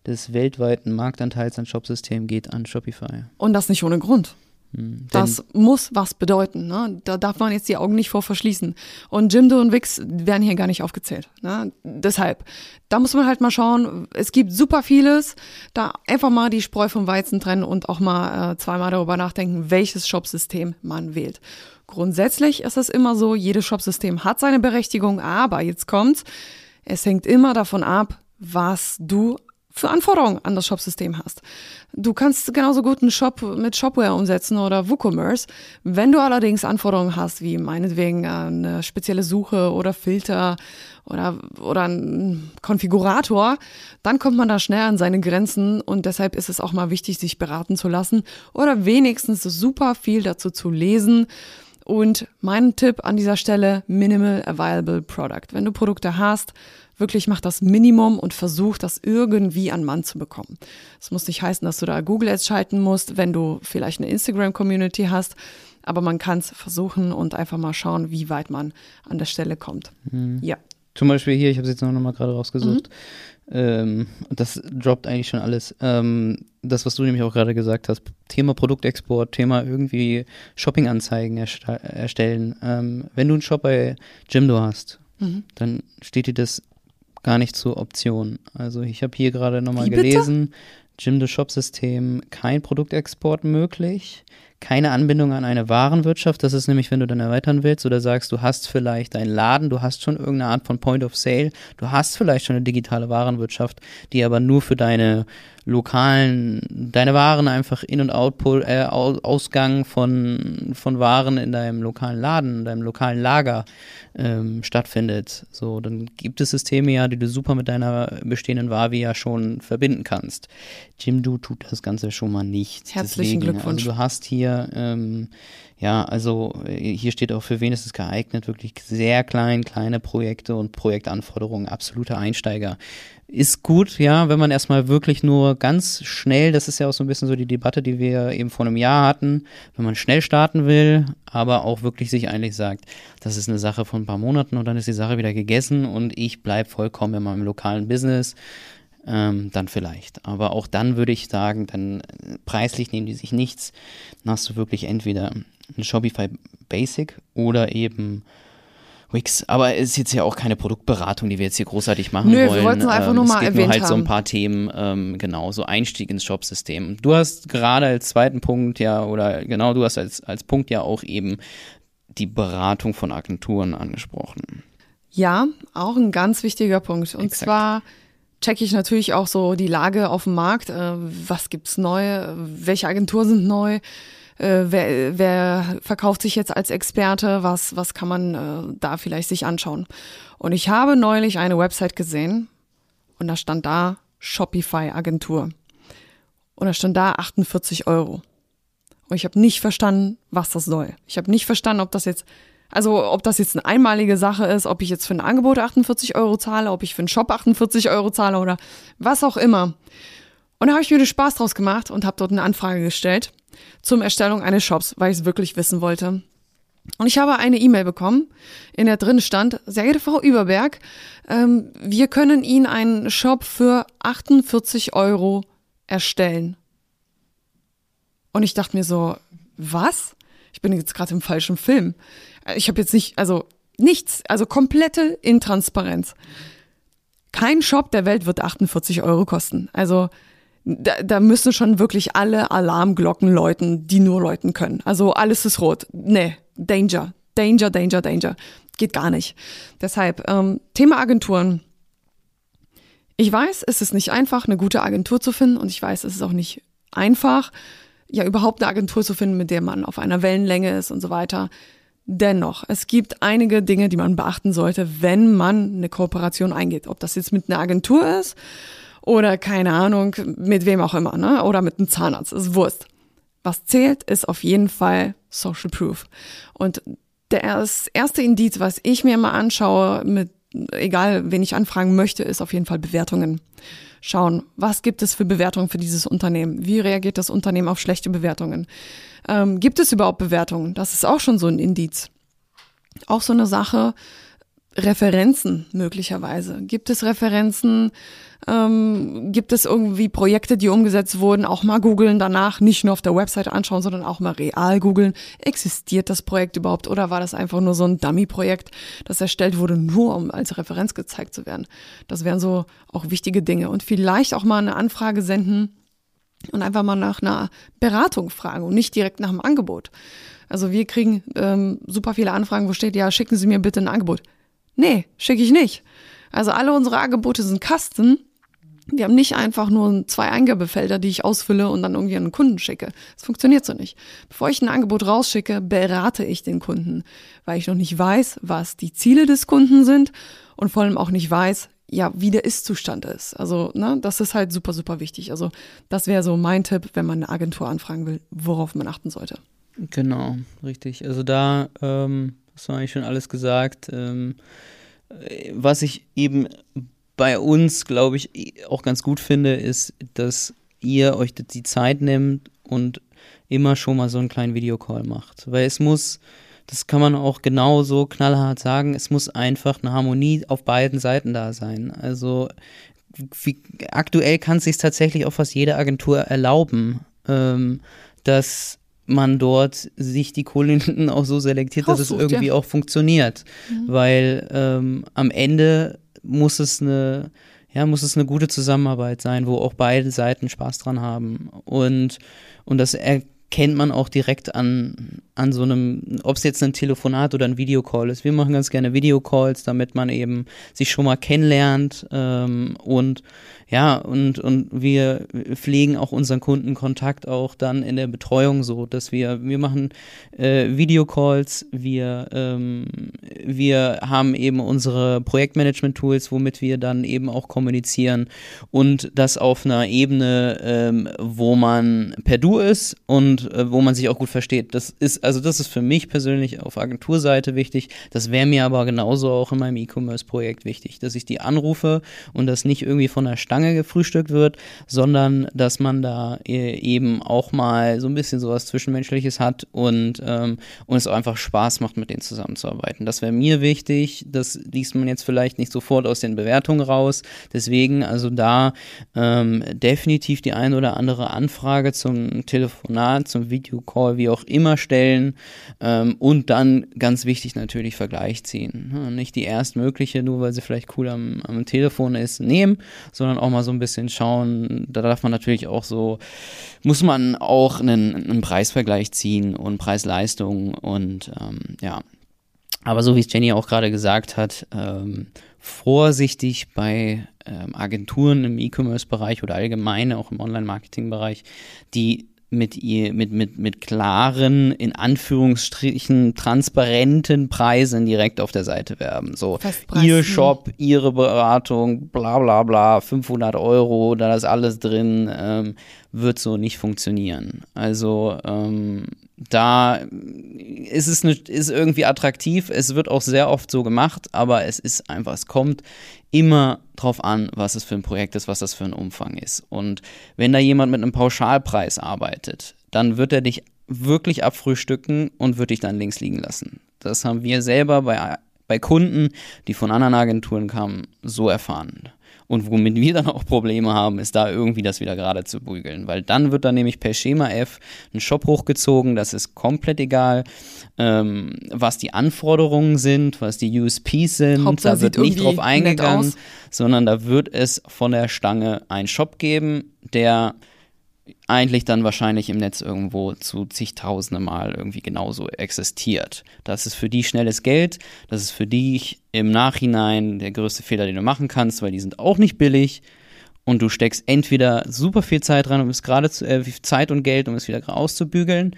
des weltweiten Marktanteils an Shopsystemen geht an Shopify. Und das nicht ohne Grund. Hm, Das muss was bedeuten. Ne? Da darf man jetzt die Augen nicht vor verschließen. Und Jimdo und Wix werden hier gar nicht aufgezählt. Ne? Deshalb, da muss man halt mal schauen. Es gibt super vieles. Da einfach mal die Spreu vom Weizen trennen und auch mal äh, zweimal darüber nachdenken, welches Shopsystem man wählt. Grundsätzlich ist es immer so, jedes Shopsystem hat seine Berechtigung, aber jetzt kommt's. Es hängt immer davon ab, was du für Anforderungen an das Shopsystem hast. Du kannst genauso gut einen Shop mit Shopware umsetzen oder WooCommerce. Wenn du allerdings Anforderungen hast, wie meinetwegen äh, eine spezielle Suche oder Filter oder, oder ein Konfigurator, dann kommt man da schnell an seine Grenzen und deshalb ist es auch mal wichtig, sich beraten zu lassen oder wenigstens super viel dazu zu lesen. Und mein Tipp an dieser Stelle, Minimal Available Product. Wenn du Produkte hast, wirklich mach das Minimum und versuch das irgendwie an Mann zu bekommen. Es muss nicht heißen, dass du da Google Ads schalten musst, wenn du vielleicht eine Instagram Community hast, aber man kann es versuchen und einfach mal schauen, wie weit man an der Stelle kommt. Ja. Zum Beispiel hier, ich habe es jetzt noch mal gerade rausgesucht. Ähm, das droppt eigentlich schon alles. Ähm, das, was du nämlich auch gerade gesagt hast, Thema Produktexport, Thema irgendwie Shopping-Anzeigen erstellen. Ähm, wenn du einen Shop bei Jimdo hast, dann steht dir das gar nicht zur Option. Also ich habe hier gerade nochmal Wie bitte? gelesen, Jimdo Shop-System, kein Produktexport möglich, keine Anbindung an eine Warenwirtschaft. Das ist nämlich, wenn du dann erweitern willst oder sagst, du hast vielleicht einen Laden, du hast schon irgendeine Art von Point of Sale, du hast vielleicht schon eine digitale Warenwirtschaft, die aber nur für deine lokalen, deine Waren einfach In- und Output, äh, Au- Ausgang von, von Waren in deinem lokalen Laden, in deinem lokalen Lager ähm, stattfindet. So, dann gibt es Systeme ja, die du super mit deiner bestehenden Ware ja schon verbinden kannst. Jimdo tut das Ganze schon mal nicht. Herzlichen Deswegen, Glückwunsch. Also du hast hier, ähm, ja, also äh, hier steht auch, für wen ist es geeignet, wirklich sehr klein, kleine Projekte und Projektanforderungen, absolute Einsteiger. Ist gut, ja, wenn man erstmal wirklich nur ganz schnell, das ist ja auch so ein bisschen so die Debatte, die wir eben vor einem Jahr hatten, wenn man schnell starten will, aber auch wirklich sich eigentlich sagt, das ist eine Sache von ein paar Monaten und dann ist die Sache wieder gegessen und ich bleibe vollkommen in meinem lokalen Business, ähm, dann vielleicht. Aber auch dann würde ich sagen, dann äh, preislich nehmen die sich nichts. Dann hast du wirklich entweder ein Shopify Basic oder eben Wix. Aber es ist jetzt ja auch keine Produktberatung, die wir jetzt hier großartig machen Nö, wir wollen. wollten es einfach Ähm, nur es mal nur erwähnt halt so ein haben. paar Themen, ähm, genau, so Einstieg ins Shopsystem. Du hast gerade als zweiten Punkt ja, oder genau, du hast als, als Punkt ja auch eben die Beratung von Agenturen angesprochen. Ja, auch ein ganz wichtiger Punkt. Und Exakt. zwar checke ich natürlich auch so die Lage auf dem Markt. Äh, was gibt's neu? Welche Agenturen sind neu? Äh, wer, wer verkauft sich jetzt als Experte? Was, was kann man äh, da vielleicht sich anschauen? Und ich habe neulich eine Website gesehen und da stand da Shopify Agentur. Und da stand da 48 Euro. Und ich habe nicht verstanden, was das soll. Ich habe nicht verstanden, ob das jetzt, also ob das jetzt eine einmalige Sache ist, ob ich jetzt für ein Angebot 48 Euro zahle, ob ich für einen Shop 48 Euro zahle oder was auch immer. Und da habe ich mir den Spaß draus gemacht und habe dort eine Anfrage gestellt zum Erstellung eines Shops, weil ich es wirklich wissen wollte. Und ich habe eine E-Mail bekommen, in der drin stand, sehr geehrte Frau Überberg, ähm, wir können Ihnen einen Shop für 48 Euro erstellen. Und ich dachte mir so, was? Ich bin jetzt gerade im falschen Film. Ich habe jetzt nicht, also nichts, also komplette Intransparenz. Kein Shop der Welt wird 48 Euro kosten. Also da, da müssen schon wirklich alle Alarmglocken läuten, die nur läuten können. Also alles ist rot. Nee, Danger, Danger, Danger, Danger. Geht gar nicht. Deshalb, ähm, Thema Agenturen. Ich weiß, es ist nicht einfach, eine gute Agentur zu finden und ich weiß, es ist auch nicht einfach, ja überhaupt eine Agentur zu finden, mit der man auf einer Wellenlänge ist und so weiter. Dennoch, es gibt einige Dinge, die man beachten sollte, wenn man eine Kooperation eingeht. Ob das jetzt mit einer Agentur ist oder keine Ahnung, mit wem auch immer, ne? Oder mit einem Zahnarzt, ist Wurst. Was zählt, ist auf jeden Fall Social Proof. Und das erste Indiz, was ich mir mal anschaue mit egal wen ich anfragen möchte, ist auf jeden Fall Bewertungen. Schauen, was gibt es für Bewertungen für dieses Unternehmen? Wie reagiert das Unternehmen auf schlechte Bewertungen? Ähm, gibt es überhaupt Bewertungen? Das ist auch schon so ein Indiz. Auch so eine Sache, Referenzen möglicherweise. Gibt es Referenzen? Ähm, gibt es irgendwie Projekte, die umgesetzt wurden? Auch mal googeln danach, nicht nur auf der Webseite anschauen, sondern auch mal real googeln. Existiert das Projekt überhaupt oder war das einfach nur so ein Dummy-Projekt, das erstellt wurde, nur um als Referenz gezeigt zu werden? Das wären so auch wichtige Dinge. Und vielleicht auch mal eine Anfrage senden und einfach mal nach einer Beratung fragen und nicht direkt nach einem Angebot. Also wir kriegen ähm, super viele Anfragen, wo steht, ja, schicken Sie mir bitte ein Angebot. Nee, schicke ich nicht. Also alle unsere Angebote sind Kasten. Die haben nicht einfach nur zwei Eingabefelder, die ich ausfülle und dann irgendwie an den Kunden schicke. Das funktioniert so nicht. Bevor ich ein Angebot rausschicke, berate ich den Kunden, weil ich noch nicht weiß, was die Ziele des Kunden sind und vor allem auch nicht weiß, ja, wie der Ist-Zustand ist. Also, ne, das ist halt super, super wichtig. Also, das wäre so mein Tipp, wenn man eine Agentur anfragen will, worauf man achten sollte. Genau, richtig. Also da ähm, hast du eigentlich schon alles gesagt. Ähm, was ich eben bei uns, glaube ich, auch ganz gut finde, ist, dass ihr euch die Zeit nehmt und immer schon mal so einen kleinen Videocall macht. Weil es muss, das kann man auch genauso knallhart sagen, es muss einfach eine Harmonie auf beiden Seiten da sein. Also wie, aktuell kann es sich tatsächlich auch fast jede Agentur erlauben, ähm, dass man dort sich die Kunden *laughs* auch so selektiert, Raussucht, dass es irgendwie ja. auch funktioniert. Mhm. Weil ähm, am Ende muss es eine, ja, muss es eine gute Zusammenarbeit sein, wo auch beide Seiten Spaß dran haben. Und, und das erkennt man auch direkt an, an so einem, ob es jetzt ein Telefonat oder ein Videocall ist. Wir machen ganz gerne Videocalls, damit man eben sich schon mal kennenlernt ähm, und ja, und, und wir pflegen auch unseren Kundenkontakt auch dann in der Betreuung so, dass wir, wir machen äh, Videocalls, wir, ähm, wir haben eben unsere Projektmanagement-Tools, womit wir dann eben auch kommunizieren und das auf einer Ebene, ähm, wo man per Du ist und äh, wo man sich auch gut versteht. Das ist, also das ist für mich persönlich auf Agenturseite wichtig. Das wäre mir aber genauso auch in meinem E-Commerce-Projekt wichtig, dass ich die anrufe und das nicht irgendwie von der Stadt Stange gefrühstückt wird, sondern dass man da e-, eben auch mal so ein bisschen sowas Zwischenmenschliches hat und, ähm, und es auch einfach Spaß macht, mit denen zusammenzuarbeiten. Das wäre mir wichtig. Das liest man jetzt vielleicht nicht sofort aus den Bewertungen raus. Deswegen also da ähm, definitiv die ein oder andere Anfrage zum Telefonat, zum Videocall, wie auch immer stellen ähm, und dann ganz wichtig natürlich Vergleich ziehen. Nicht die erstmögliche, nur weil sie vielleicht cool am, am Telefon ist, nehmen, sondern auch auch mal so ein bisschen schauen. Da darf man natürlich auch so, muss man auch einen, einen Preisvergleich ziehen und Preis-Leistung und ähm, ja. Aber so wie es Jenny auch gerade gesagt hat, ähm, vorsichtig bei ähm, Agenturen im E-Commerce-Bereich oder allgemein auch im Online-Marketing-Bereich, die mit ihr, mit, mit, mit klaren, in Anführungsstrichen transparenten Preisen direkt auf der Seite werben. So, ihr Shop, ihre Beratung, bla bla bla, 500 Euro, da ist alles drin, ähm, wird so nicht funktionieren. Also, ähm, da ist es ne, ist irgendwie attraktiv. Es wird auch sehr oft so gemacht, aber es ist einfach, es kommt immer drauf an, was es für ein Projekt ist, was das für ein Umfang ist. Und wenn da jemand mit einem Pauschalpreis arbeitet, dann wird er dich wirklich abfrühstücken und wird dich dann links liegen lassen. Das haben wir selber bei, bei Kunden, die von anderen Agenturen kamen, so erfahren. Und womit wir dann auch Probleme haben, ist da irgendwie das wieder gerade zu bügeln. Weil dann wird dann nämlich per Schema F ein Shop hochgezogen, das ist komplett egal, ähm, was die Anforderungen sind, was die USPs sind. Hauptsache da wird nicht drauf eingegangen, sondern da wird es von der Stange einen Shop geben, der eigentlich dann wahrscheinlich im Netz irgendwo zu zigtausende Mal irgendwie genauso existiert. Das ist für die schnelles Geld, das ist für dich im Nachhinein der größte Fehler, den du machen kannst, weil die sind auch nicht billig und du steckst entweder super viel Zeit dran, um es gerade äh, Zeit und Geld, um es wieder auszubügeln,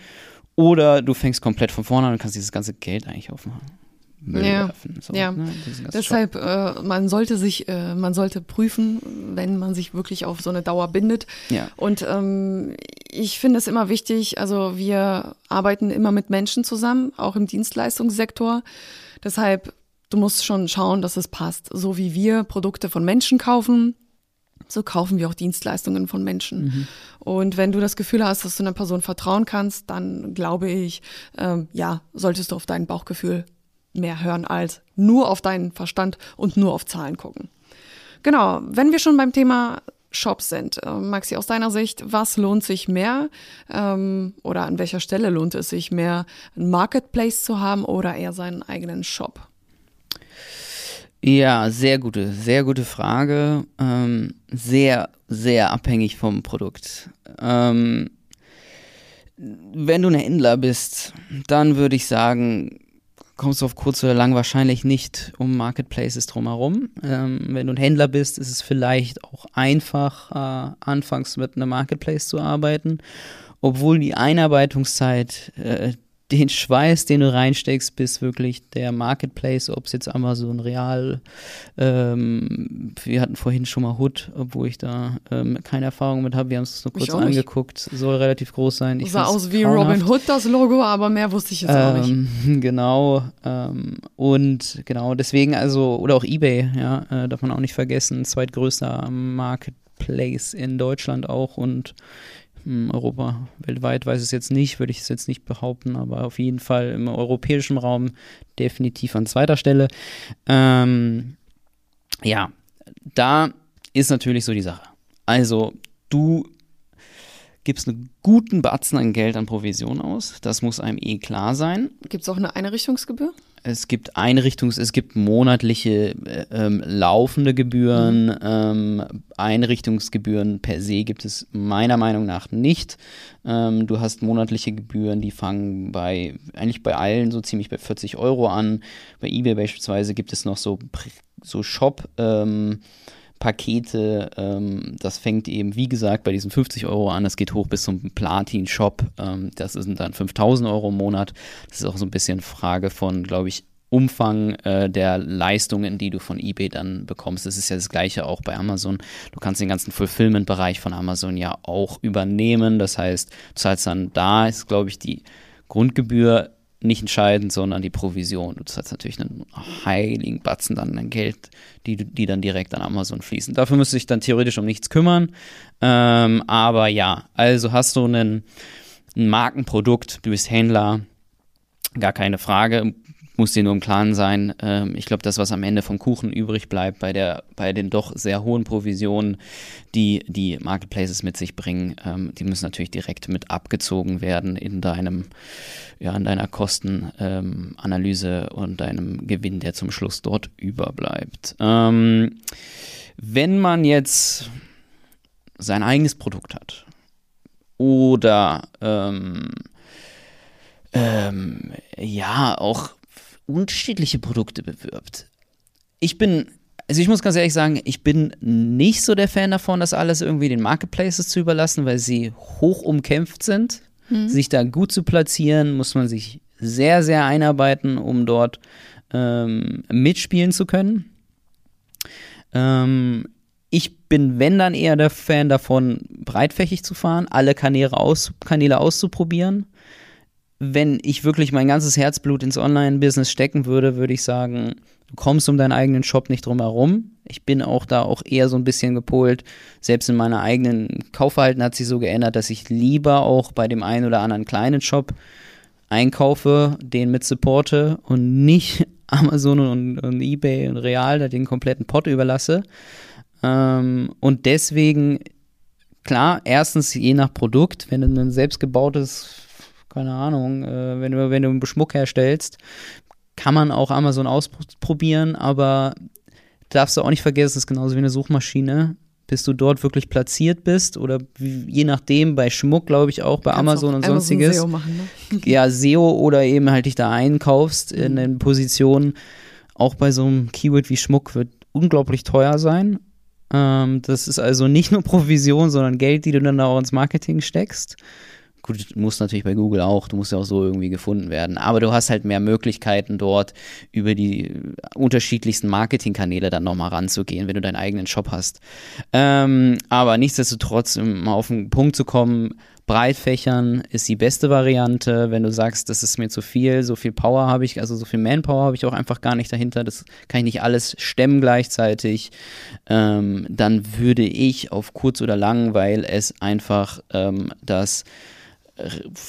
oder du fängst komplett von vorne an und kannst dieses ganze Geld eigentlich aufmachen. Müll ja. werfen. So, ja. Ne? Deshalb, äh, man sollte sich, äh, man sollte prüfen, wenn man sich wirklich auf so eine Dauer bindet. Ja. Und ähm, ich finde es immer wichtig, also wir arbeiten immer mit Menschen zusammen, auch im Dienstleistungssektor. Deshalb du musst schon schauen, dass es passt. So wie wir Produkte von Menschen kaufen, so kaufen wir auch Dienstleistungen von Menschen. Mhm. Und wenn du das Gefühl hast, dass du einer Person vertrauen kannst, dann glaube ich, ähm, ja, solltest du auf dein Bauchgefühl mehr hören als nur auf deinen Verstand und nur auf Zahlen gucken. Genau, wenn wir schon beim Thema Shops sind. Äh, Maxi, aus deiner Sicht, was lohnt sich mehr ähm, oder an welcher Stelle lohnt es sich mehr, ein Marketplace zu haben oder eher seinen eigenen Shop? Ja, sehr gute, sehr gute Frage. Ähm, sehr, sehr abhängig vom Produkt. Ähm, wenn du ein Händler bist, dann würde ich sagen, kommst du auf kurz oder lang wahrscheinlich nicht um Marketplaces drumherum. Ähm, wenn du ein Händler bist, ist es vielleicht auch einfach, äh, anfangs mit einem Marketplace zu arbeiten, obwohl die Einarbeitungszeit äh, den Schweiß, den du reinsteckst, bis wirklich der Marketplace, ob es jetzt Amazon Real, ähm, wir hatten vorhin schon mal Hood, obwohl ich da ähm, keine Erfahrung mit habe, wir haben es nur kurz angeguckt, soll relativ groß sein. Ich Sah aus wie grauenhaft. Robin Hood das Logo, aber mehr wusste ich jetzt ähm, auch nicht. *laughs* Genau, ähm, und genau deswegen also, oder auch Ebay, ja, äh, darf man auch nicht vergessen, zweitgrößter Marketplace in Deutschland auch und Europa weltweit weiß ich es jetzt nicht, würde ich es jetzt nicht behaupten, aber auf jeden Fall im europäischen Raum definitiv an zweiter Stelle. Ähm, ja, da ist natürlich so die Sache. Also, du gibst einen guten Batzen an Geld an Provision aus. Das muss einem eh klar sein. Gibt es auch eine Einrichtungsgebühr? Es gibt Einrichtungs-, es gibt monatliche äh, ähm, laufende Gebühren. Mhm. Ähm, Einrichtungsgebühren per se gibt es meiner Meinung nach nicht. Ähm, du hast monatliche Gebühren, die fangen bei, eigentlich bei allen so ziemlich bei 40 Euro an. Bei eBay beispielsweise gibt es noch so, so Shop- ähm, Pakete. Ähm, das fängt eben, wie gesagt, bei diesen 50 Euro an. Das geht hoch bis zum Platin-Shop. Ähm, das sind dann 5000 Euro im Monat. Das ist auch so ein bisschen Frage von, glaube ich, Umfang äh, der Leistungen, die du von eBay dann bekommst. Das ist ja das gleiche auch bei Amazon. Du kannst den ganzen Fulfillment-Bereich von Amazon ja auch übernehmen. Das heißt, du zahlst dann da, ist glaube ich die Grundgebühr nicht entscheidend, sondern die Provision. Du zahlst natürlich einen heiligen Batzen dann an Geld, die, die dann direkt an Amazon fließen. Dafür müsste ich dann theoretisch um nichts kümmern. Ähm, aber ja, also hast du einen, ein Markenprodukt, du bist Händler, gar keine Frage, muss dir nur im Klaren sein. Ähm, ich glaube, das, was am Ende vom Kuchen übrig bleibt, bei, der, bei den doch sehr hohen Provisionen, die die Marketplaces mit sich bringen, ähm, die müssen natürlich direkt mit abgezogen werden in deinem, ja, in deiner Kostenanalyse ähm, und deinem Gewinn, der zum Schluss dort überbleibt. Ähm, wenn man jetzt sein eigenes Produkt hat oder ähm, ähm, ja, auch unterschiedliche Produkte bewirbt. Ich bin, also ich muss ganz ehrlich sagen, ich bin nicht so der Fan davon, das alles irgendwie den Marketplaces zu überlassen, weil sie hoch umkämpft sind. Hm. Sich da gut zu platzieren, muss man sich sehr, sehr einarbeiten, um dort ähm, mitspielen zu können. Ähm, ich bin, wenn dann eher der Fan davon, breitfächig zu fahren, alle Kanäle, aus, Kanäle auszuprobieren wenn ich wirklich mein ganzes Herzblut ins Online-Business stecken würde, würde ich sagen, du kommst um deinen eigenen Shop nicht drum herum. Ich bin auch da auch eher so ein bisschen gepolt. Selbst in meiner eigenen Kaufverhalten hat sich so geändert, dass ich lieber auch bei dem einen oder anderen kleinen Shop einkaufe, den mit supporte und nicht *laughs* Amazon und, und eBay und Real den kompletten Pot überlasse. Ähm, und deswegen, klar, erstens je nach Produkt, wenn du ein selbstgebautes keine Ahnung, äh, wenn, du, wenn du einen Schmuck herstellst, kann man auch Amazon ausprobieren, aber darfst du auch nicht vergessen, es ist genauso wie eine Suchmaschine. Bis du dort wirklich platziert bist oder wie, je nachdem, bei Schmuck glaube ich auch, bei Amazon auch und sonstiges. SEO machen, ne? *laughs* ja, SEO oder eben halt dich da einkaufst in mhm. den Positionen. Auch bei so einem Keyword wie Schmuck wird unglaublich teuer sein. Ähm, das ist also nicht nur *laughs* Provision, sondern Geld, die du dann auch ins Marketing steckst. Gut, du musst natürlich bei Google auch, du musst ja auch so irgendwie gefunden werden. Aber du hast halt mehr Möglichkeiten dort über die unterschiedlichsten Marketingkanäle dann nochmal ranzugehen, wenn du deinen eigenen Shop hast. Ähm, aber nichtsdestotrotz, um mal auf den Punkt zu kommen, Breitfächern ist die beste Variante. Wenn du sagst, das ist mir zu viel, so viel Power habe ich, also so viel Manpower habe ich auch einfach gar nicht dahinter, das kann ich nicht alles stemmen gleichzeitig, ähm, dann würde ich auf kurz oder lang, weil es einfach ähm, das äh,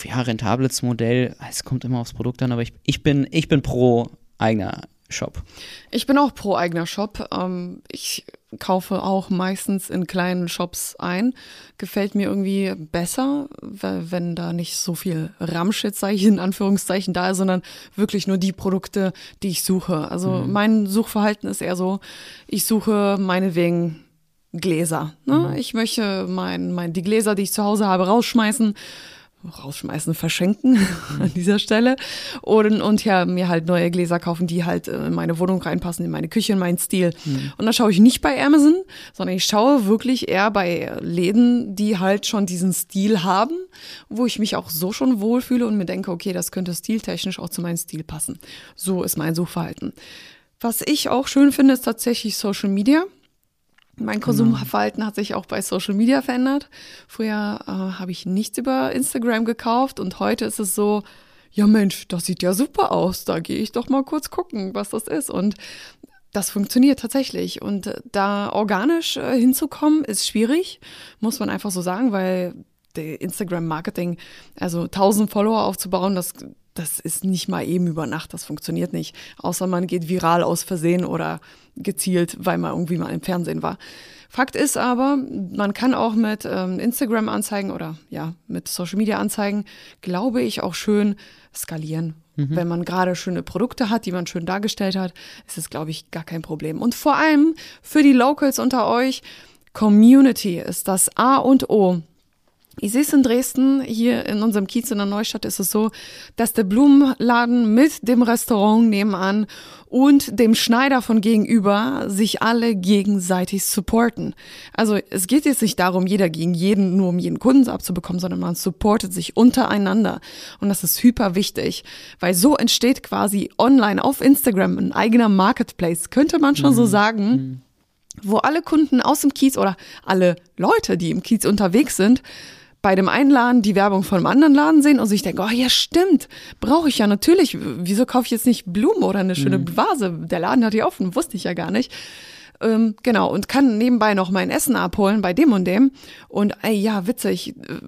ja, rentables Modell, es kommt immer aufs Produkt an, aber ich, ich, bin, ich bin pro eigener Shop. Ich bin auch pro eigener Shop. Ähm, ich kaufe auch meistens in kleinen Shops ein. Gefällt mir irgendwie besser, wenn da nicht so viel Ramschit, sage ich in Anführungszeichen, da ist, sondern wirklich nur die Produkte, die ich suche. Also mhm. mein Suchverhalten ist eher so, ich suche meinetwegen Gläser. Ne? Mhm. Ich möchte mein, mein, die Gläser, die ich zu Hause habe, rausschmeißen rausschmeißen, verschenken *laughs* an dieser Stelle und, und ja, mir halt neue Gläser kaufen, die halt in meine Wohnung reinpassen, in meine Küche, in meinen Stil. Mhm. Und da schaue ich nicht bei Amazon, sondern ich schaue wirklich eher bei Läden, die halt schon diesen Stil haben, wo ich mich auch so schon wohlfühle und mir denke, okay, das könnte stiltechnisch auch zu meinem Stil passen. So ist mein Suchverhalten. Was ich auch schön finde, ist tatsächlich Social Media. Mein Konsumverhalten hat sich auch bei Social Media verändert. Früher äh, habe ich nichts über Instagram gekauft und heute ist es so, ja Mensch, das sieht ja super aus, da gehe ich doch mal kurz gucken, was das ist. Und das funktioniert tatsächlich. Und äh, da organisch äh, hinzukommen, ist schwierig, muss man einfach so sagen, weil Instagram-Marketing, also 1000 Follower aufzubauen, das das ist nicht mal eben über Nacht, das funktioniert nicht. Außer man geht viral aus Versehen oder gezielt, weil man irgendwie mal im Fernsehen war. Fakt ist aber, man kann auch mit ähm, Instagram-Anzeigen oder ja, mit Social-Media-Anzeigen, glaube ich, auch schön skalieren. Mhm. Wenn man gerade schöne Produkte hat, die man schön dargestellt hat, ist es, glaube ich, gar kein Problem. Und vor allem für die Locals unter euch, Community ist das A und O. Ich sehe es in Dresden, hier in unserem Kiez in der Neustadt ist es so, dass der Blumenladen mit dem Restaurant nebenan und dem Schneider von gegenüber sich alle gegenseitig supporten. Also es geht jetzt nicht darum, jeder gegen jeden, nur um jeden Kunden abzubekommen, sondern man supportet sich untereinander. Und das ist hyper wichtig, weil so entsteht quasi online auf Instagram ein eigener Marketplace, könnte man schon mhm. so sagen. Mhm wo alle Kunden aus dem Kiez oder alle Leute, die im Kiez unterwegs sind, bei dem einen Laden die Werbung von einem anderen Laden sehen und sich denken, oh ja, stimmt, brauche ich ja natürlich. Wieso kaufe ich jetzt nicht Blumen oder eine schöne mhm. Vase? Der Laden hat ja offen, wusste ich ja gar nicht. Ähm, genau, und kann nebenbei noch mein Essen abholen bei dem und dem. Und ey, ja, witzig, äh,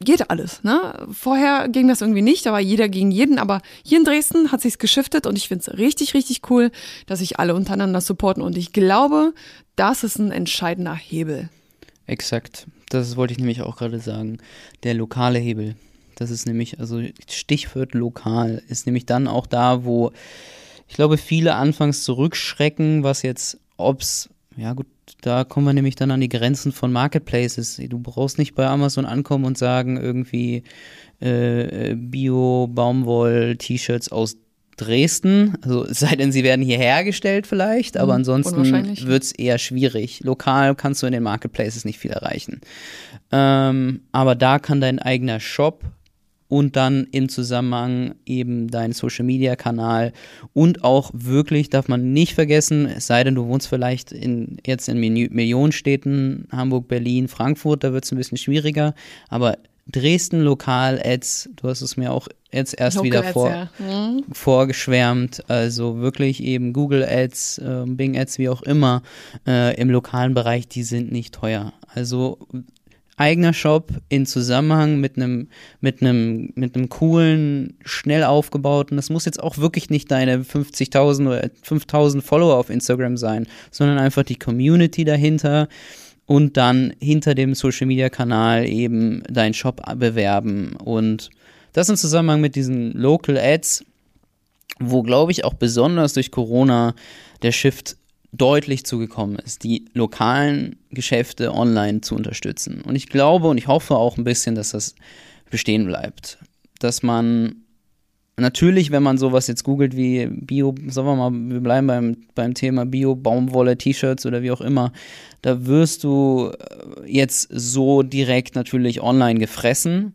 geht alles. Ne? Vorher ging das irgendwie nicht, war jeder gegen jeden, aber hier in Dresden hat sich's geschiftet und ich finde es richtig, richtig cool, dass sich alle untereinander supporten. Und ich glaube, das ist ein entscheidender Hebel. Exakt. Das wollte ich nämlich auch gerade sagen. Der lokale Hebel. Das ist nämlich, also Stichwort lokal, ist nämlich dann auch da, wo ich glaube, viele anfangs zurückschrecken, was jetzt, ob's, ja gut, da kommen wir nämlich dann an die Grenzen von Marketplaces. Du brauchst nicht bei Amazon ankommen und sagen, irgendwie äh, Bio-Baumwoll-T-Shirts aus Dresden. Also es sei denn, sie werden hier hergestellt vielleicht, aber mhm, ansonsten wird es eher schwierig. Lokal kannst du in den Marketplaces nicht viel erreichen. Ähm, aber da kann dein eigener Shop und dann im Zusammenhang eben dein Social Media Kanal und auch wirklich darf man nicht vergessen, es sei denn, du wohnst vielleicht in, jetzt in Millionenstädten, Hamburg, Berlin, Frankfurt, da wird es ein bisschen schwieriger, aber Dresden Lokal-Ads, du hast es mir auch jetzt erst Local wieder vor, ja. mhm. vorgeschwärmt, also wirklich eben Google Ads, äh, Bing Ads, wie auch immer, äh, im lokalen Bereich, die sind nicht teuer. Also eigener Shop in Zusammenhang mit einem mit einem mit einem coolen, schnell aufgebauten. Das muss jetzt auch wirklich nicht deine 50.000 oder 5.000 Follower auf Instagram sein, sondern einfach die Community dahinter und dann hinter dem Social Media Kanal eben deinen Shop bewerben und das im Zusammenhang mit diesen Local Ads, wo glaube ich auch besonders durch Corona der Shift deutlich zugekommen ist, die lokalen Geschäfte online zu unterstützen. Und ich glaube und ich hoffe auch ein bisschen, dass das bestehen bleibt. Dass man natürlich, wenn man sowas jetzt googelt wie Bio, sagen wir mal, wir bleiben beim, beim Thema Bio, Baumwolle, T-Shirts oder wie auch immer, da wirst du äh, jetzt so direkt natürlich online gefressen.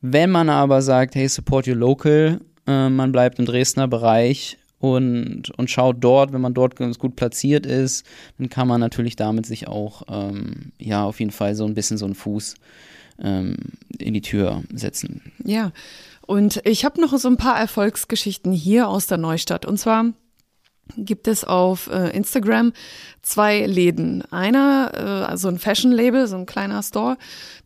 Wenn man aber sagt, hey, support your local, äh, man bleibt im Dresdner Bereich und, und schaut dort, wenn man dort ganz gut platziert ist, dann kann man natürlich damit sich auch, ähm, ja, auf jeden Fall so ein bisschen so einen Fuß ähm, in die Tür setzen. Ja, und ich habe noch so ein paar Erfolgsgeschichten hier aus der Neustadt. Und zwar gibt es auf äh, Instagram zwei Läden. Einer, äh, also ein Fashion-Label, so ein kleiner Store,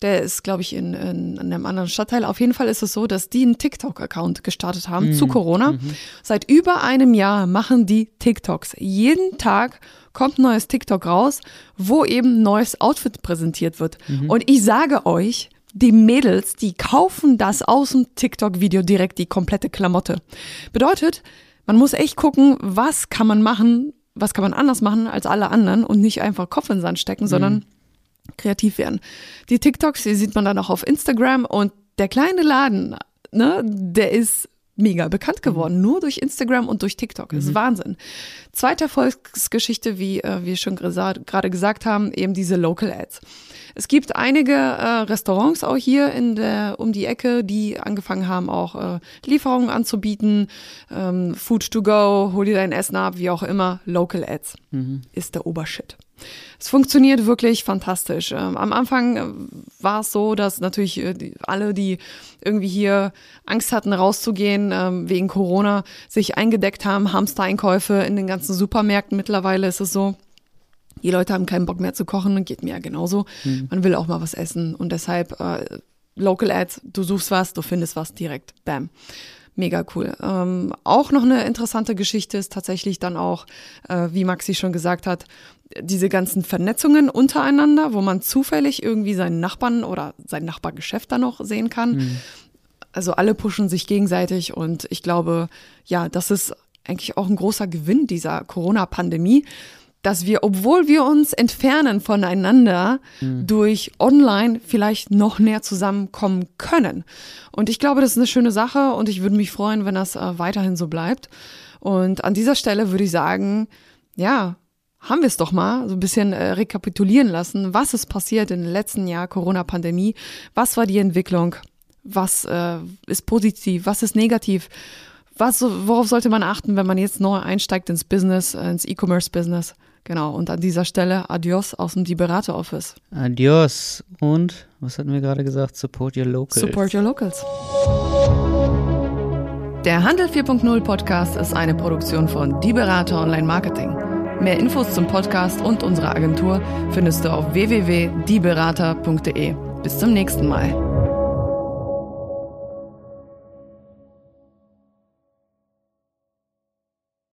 der ist, glaube ich, in, in, in, einem anderen Stadtteil. Auf jeden Fall ist es so, dass die einen TikTok-Account gestartet haben mhm. zu Corona. Mhm. Seit über einem Jahr machen die TikToks. Jeden Tag kommt ein neues TikTok raus, wo eben neues Outfit präsentiert wird. Mhm. Und ich sage euch, die Mädels, die kaufen das aus dem TikTok-Video direkt die komplette Klamotte. Bedeutet, man muss echt gucken, was kann man machen, was kann man anders machen als alle anderen und nicht einfach Kopf in den Sand stecken, mhm. sondern kreativ werden. Die TikToks, die sieht man dann auch auf Instagram und der kleine Laden, ne, der ist mega bekannt geworden, mhm. nur durch Instagram und durch TikTok. Das ist mhm. Wahnsinn. Zweite Erfolgsgeschichte, wie äh, wir schon gerade gesagt haben, eben diese Local Ads. Es gibt einige äh, Restaurants auch hier in der um die Ecke, die angefangen haben, auch äh, Lieferungen anzubieten, ähm, Food to go, hol dir dein Essen ab, wie auch immer. Local Ads mhm. ist der Obershit. Es funktioniert wirklich fantastisch. Ähm, am Anfang äh, war es so, dass natürlich äh, die, alle, die irgendwie hier Angst hatten, rauszugehen ähm, wegen Corona, sich eingedeckt haben, Hamster-Einkäufe in den ganzen Supermärkten. Mittlerweile ist es so, die Leute haben keinen Bock mehr zu kochen, geht mir ja genauso. Mhm. Man will auch mal was essen und deshalb äh, Local Ads, du suchst was, du findest was direkt, bam. Mega cool. Ähm, auch noch eine interessante Geschichte ist tatsächlich dann auch, äh, wie Maxi schon gesagt hat, diese ganzen Vernetzungen untereinander, wo man zufällig irgendwie seinen Nachbarn oder sein Nachbargeschäft dann noch sehen kann. Mhm. Also alle pushen sich gegenseitig und ich glaube, ja, das ist eigentlich auch ein großer Gewinn dieser Corona-Pandemie, dass wir, obwohl wir uns entfernen voneinander, mhm. durch online vielleicht noch näher zusammenkommen können. Und ich glaube, das ist eine schöne Sache und ich würde mich freuen, wenn das äh, weiterhin so bleibt. Und an dieser Stelle würde ich sagen, ja, haben wir es doch mal so ein bisschen äh, rekapitulieren lassen, was ist passiert im letzten Jahr Corona-Pandemie, was war die Entwicklung, was äh, ist positiv, was ist negativ, was, worauf sollte man achten, wenn man jetzt neu einsteigt ins Business, äh, ins E-Commerce-Business. Genau, und an dieser Stelle Adios aus dem Die Berater Office. Adios und, was hatten wir gerade gesagt? Support your locals. Support your locals. Der Handel 4.0 Podcast ist eine Produktion von Die Berater Online Marketing. Mehr Infos zum Podcast und unserer Agentur findest du auf www.dieberater.de. Bis zum nächsten Mal.